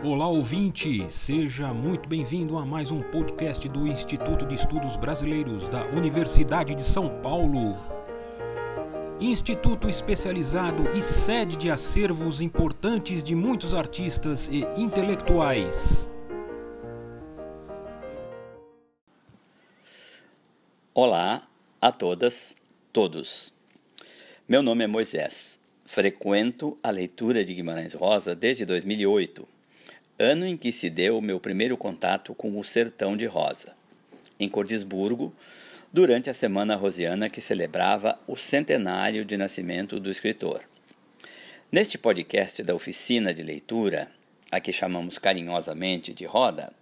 Olá ouvinte, seja muito bem-vindo a mais um podcast do Instituto de Estudos Brasileiros da Universidade de São Paulo. Instituto especializado e sede de acervos importantes de muitos artistas e intelectuais. Olá a todas, todos. Meu nome é Moisés. Frequento a leitura de Guimarães Rosa desde 2008 ano em que se deu o meu primeiro contato com o Sertão de Rosa, em Cordisburgo, durante a Semana Rosiana que celebrava o centenário de nascimento do escritor. Neste podcast da oficina de leitura, a que chamamos carinhosamente de Roda,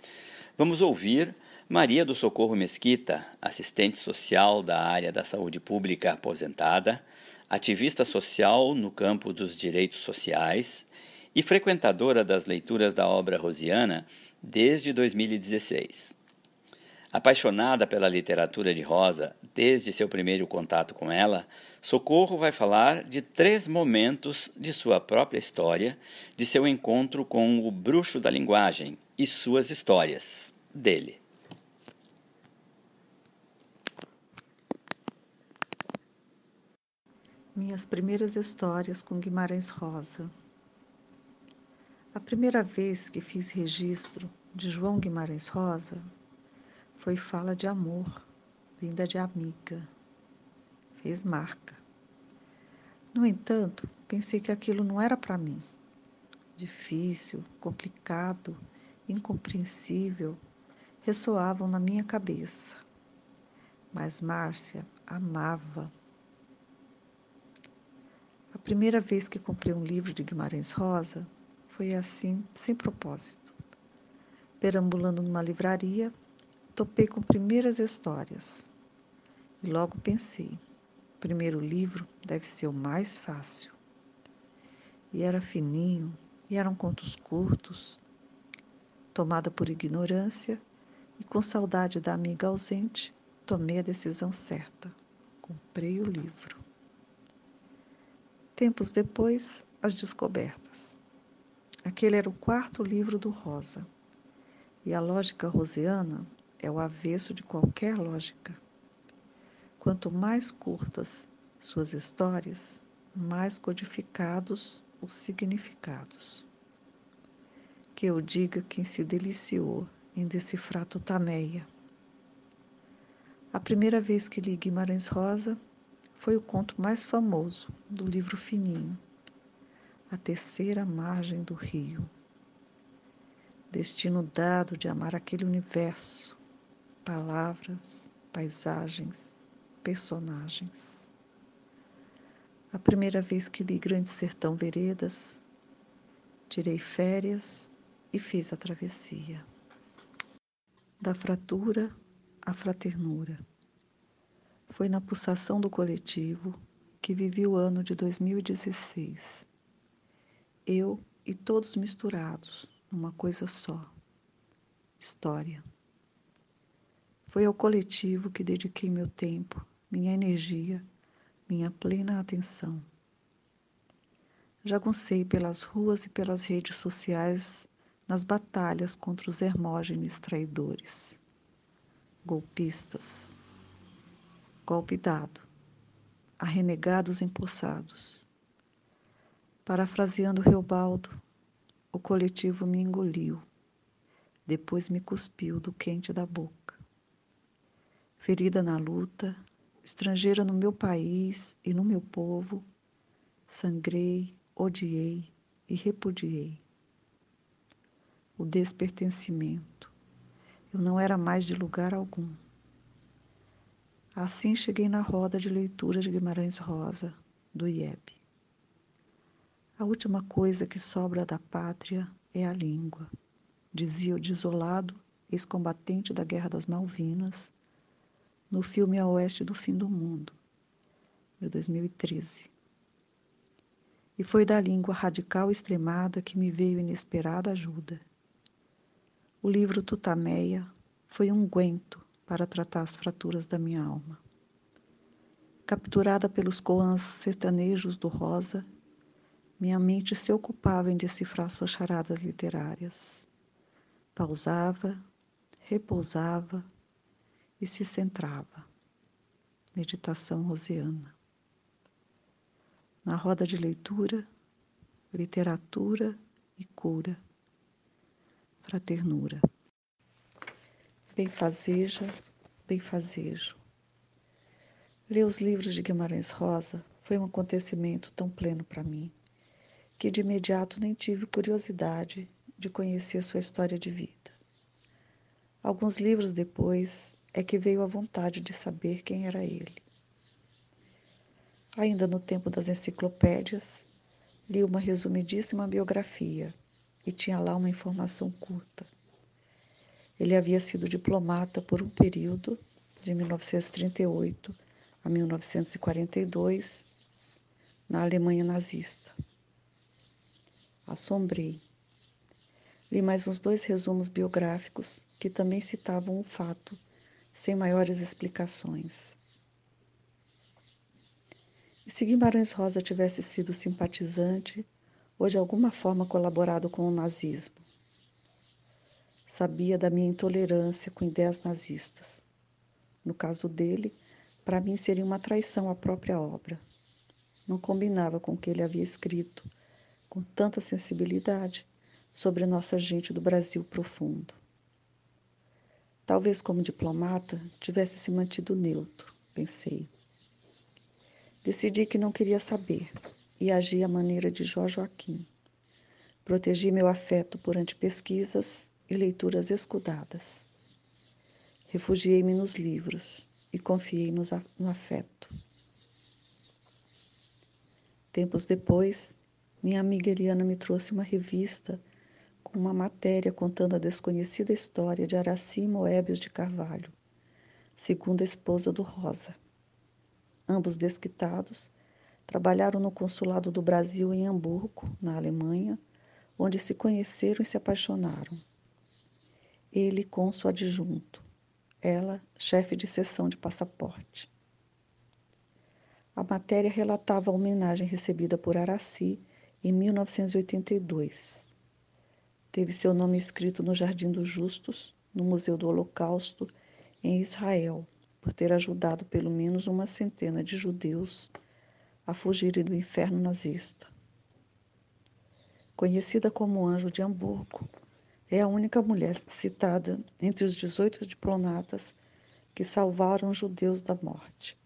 vamos ouvir Maria do Socorro Mesquita, assistente social da área da saúde pública aposentada, ativista social no campo dos direitos sociais e frequentadora das leituras da obra rosiana desde 2016. Apaixonada pela literatura de Rosa desde seu primeiro contato com ela, Socorro vai falar de três momentos de sua própria história, de seu encontro com o bruxo da linguagem e suas histórias dele. Minhas primeiras histórias com Guimarães Rosa. A primeira vez que fiz registro de João Guimarães Rosa foi fala de amor, vinda de amiga. Fez marca. No entanto, pensei que aquilo não era para mim. Difícil, complicado, incompreensível, ressoavam na minha cabeça. Mas Márcia amava. A primeira vez que comprei um livro de Guimarães Rosa foi assim, sem propósito. Perambulando numa livraria, topei com primeiras histórias. E logo pensei: o primeiro livro deve ser o mais fácil. E era fininho, e eram contos curtos. Tomada por ignorância e com saudade da amiga ausente, tomei a decisão certa. Comprei o livro. Tempos depois, as descobertas. Aquele era o quarto livro do Rosa. E a lógica rosiana é o avesso de qualquer lógica. Quanto mais curtas suas histórias, mais codificados os significados. Que eu diga quem se deliciou em decifrar Tutameia. A primeira vez que li Guimarães Rosa foi o conto mais famoso do livro fininho, a terceira margem do rio. Destino dado de amar aquele universo, palavras, paisagens, personagens. A primeira vez que li Grande Sertão Veredas, tirei férias e fiz a travessia. Da fratura à fraternura. Foi na pulsação do coletivo que vivi o ano de 2016 eu e todos misturados numa coisa só história. Foi ao coletivo que dediquei meu tempo, minha energia, minha plena atenção. Jaguncei pelas ruas e pelas redes sociais nas batalhas contra os hermógenes traidores, golpistas, golpe dado, a renegados empossados Parafraseando Reobaldo, o coletivo me engoliu, depois me cuspiu do quente da boca. Ferida na luta, estrangeira no meu país e no meu povo, sangrei, odiei e repudiei. O despertencimento. Eu não era mais de lugar algum. Assim cheguei na roda de leitura de Guimarães Rosa, do IEB. A última coisa que sobra da pátria é a língua, dizia o desolado ex-combatente da Guerra das Malvinas no filme A Oeste do Fim do Mundo, de 2013. E foi da língua radical extremada que me veio inesperada ajuda. O livro Tutameia foi um guento para tratar as fraturas da minha alma. Capturada pelos coans sertanejos do Rosa, minha mente se ocupava em decifrar suas charadas literárias. Pausava, repousava e se centrava. Meditação rosiana. Na roda de leitura, literatura e cura, fraternura. Benfazeja, benfazejo. Ler os livros de Guimarães Rosa foi um acontecimento tão pleno para mim que de imediato nem tive curiosidade de conhecer sua história de vida. Alguns livros depois é que veio a vontade de saber quem era ele. Ainda no tempo das enciclopédias, li uma resumidíssima biografia e tinha lá uma informação curta. Ele havia sido diplomata por um período, de 1938 a 1942, na Alemanha nazista. Assombrei. Li mais uns dois resumos biográficos que também citavam o fato, sem maiores explicações. E se Guimarães Rosa tivesse sido simpatizante ou de alguma forma colaborado com o nazismo? Sabia da minha intolerância com ideias nazistas. No caso dele, para mim seria uma traição à própria obra. Não combinava com o que ele havia escrito, com tanta sensibilidade, sobre nossa gente do Brasil profundo. Talvez, como diplomata, tivesse se mantido neutro, pensei. Decidi que não queria saber e agi à maneira de Jó Joaquim. Protegi meu afeto por antipesquisas e leituras escudadas. Refugiei-me nos livros e confiei no afeto. Tempos depois, minha amiga Eliana me trouxe uma revista com uma matéria contando a desconhecida história de Araci Moebius de Carvalho, segunda esposa do Rosa. Ambos desquitados, trabalharam no consulado do Brasil em Hamburgo, na Alemanha, onde se conheceram e se apaixonaram. Ele cônsul adjunto, ela chefe de seção de passaporte. A matéria relatava a homenagem recebida por Araci em 1982. Teve seu nome escrito no Jardim dos Justos, no Museu do Holocausto, em Israel, por ter ajudado pelo menos uma centena de judeus a fugirem do inferno nazista. Conhecida como Anjo de Hamburgo, é a única mulher citada entre os 18 diplomatas que salvaram judeus da morte.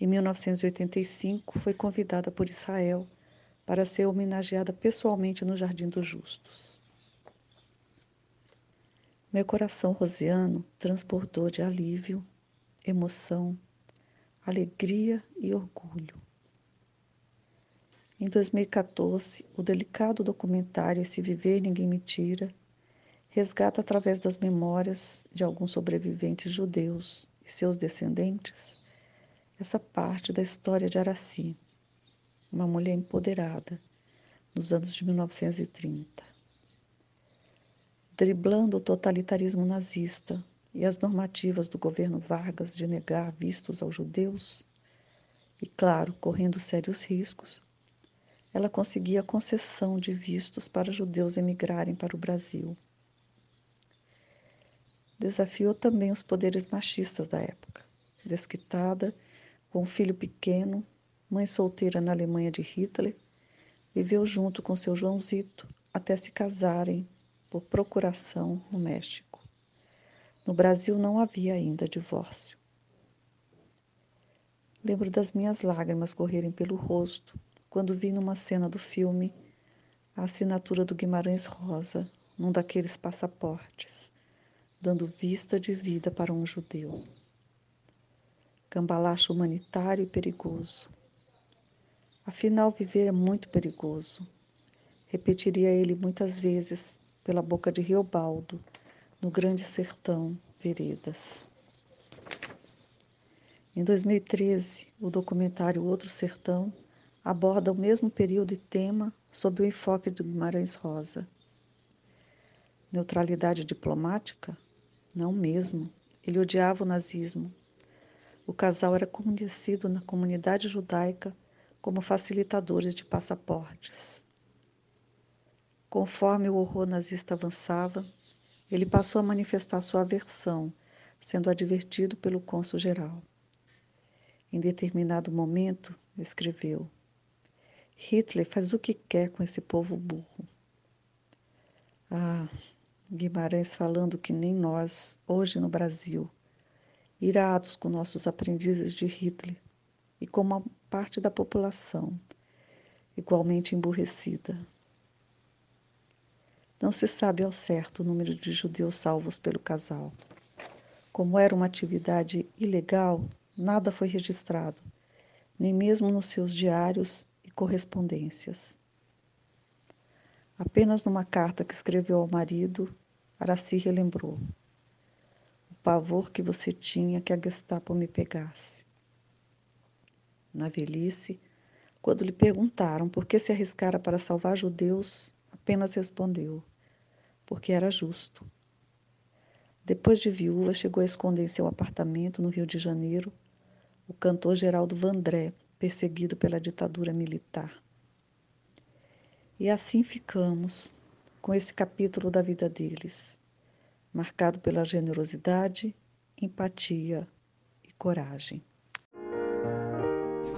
Em 1985, foi convidada por Israel para ser homenageada pessoalmente no Jardim dos Justos. Meu coração rosiano transbordou de alívio, emoção, alegria e orgulho. Em 2014, o delicado documentário Esse Viver Ninguém Me Tira resgata através das memórias de alguns sobreviventes judeus e seus descendentes essa parte da história de Araci, uma mulher empoderada nos anos de 1930 driblando o totalitarismo nazista e as normativas do governo Vargas de negar vistos aos judeus, e, claro, correndo sérios riscos, ela conseguia concessão de vistos para judeus emigrarem para o Brasil. Desafiou também os poderes machistas da época. Desquitada, com um filho pequeno, mãe solteira na Alemanha de Hitler, viveu junto com seu Joãozito até se casarem por procuração no México. No Brasil não havia ainda divórcio. Lembro das minhas lágrimas correrem pelo rosto quando vi numa cena do filme a assinatura do Guimarães Rosa num daqueles passaportes, dando vista de vida para um judeu. Cambalacho humanitário e perigoso. Afinal, viver é muito perigoso. Repetiria ele muitas vezes pela boca de Riobaldo, no Grande Sertão, Veredas. Em 2013, o documentário Outro Sertão aborda o mesmo período e tema sob o enfoque de Guimarães Rosa. Neutralidade diplomática? Não mesmo. Ele odiava o nazismo. O casal era conhecido na comunidade judaica como facilitadores de passaportes. Conforme o horror nazista avançava, ele passou a manifestar sua aversão, sendo advertido pelo cônsul-geral. Em determinado momento, escreveu: Hitler faz o que quer com esse povo burro. Ah, Guimarães falando que nem nós, hoje no Brasil, irados com nossos aprendizes de Hitler e com uma parte da população igualmente emburrecida. Não se sabe ao certo o número de judeus salvos pelo casal. Como era uma atividade ilegal, nada foi registrado, nem mesmo nos seus diários e correspondências. Apenas numa carta que escreveu ao marido, Araci relembrou o pavor que você tinha que a Gestapo me pegasse. Na velhice, quando lhe perguntaram por que se arriscara para salvar judeus, apenas respondeu: porque era justo. Depois de viúva, chegou a esconder em seu apartamento no Rio de Janeiro o cantor Geraldo Vandré, perseguido pela ditadura militar. E assim ficamos com esse capítulo da vida deles, marcado pela generosidade, empatia e coragem.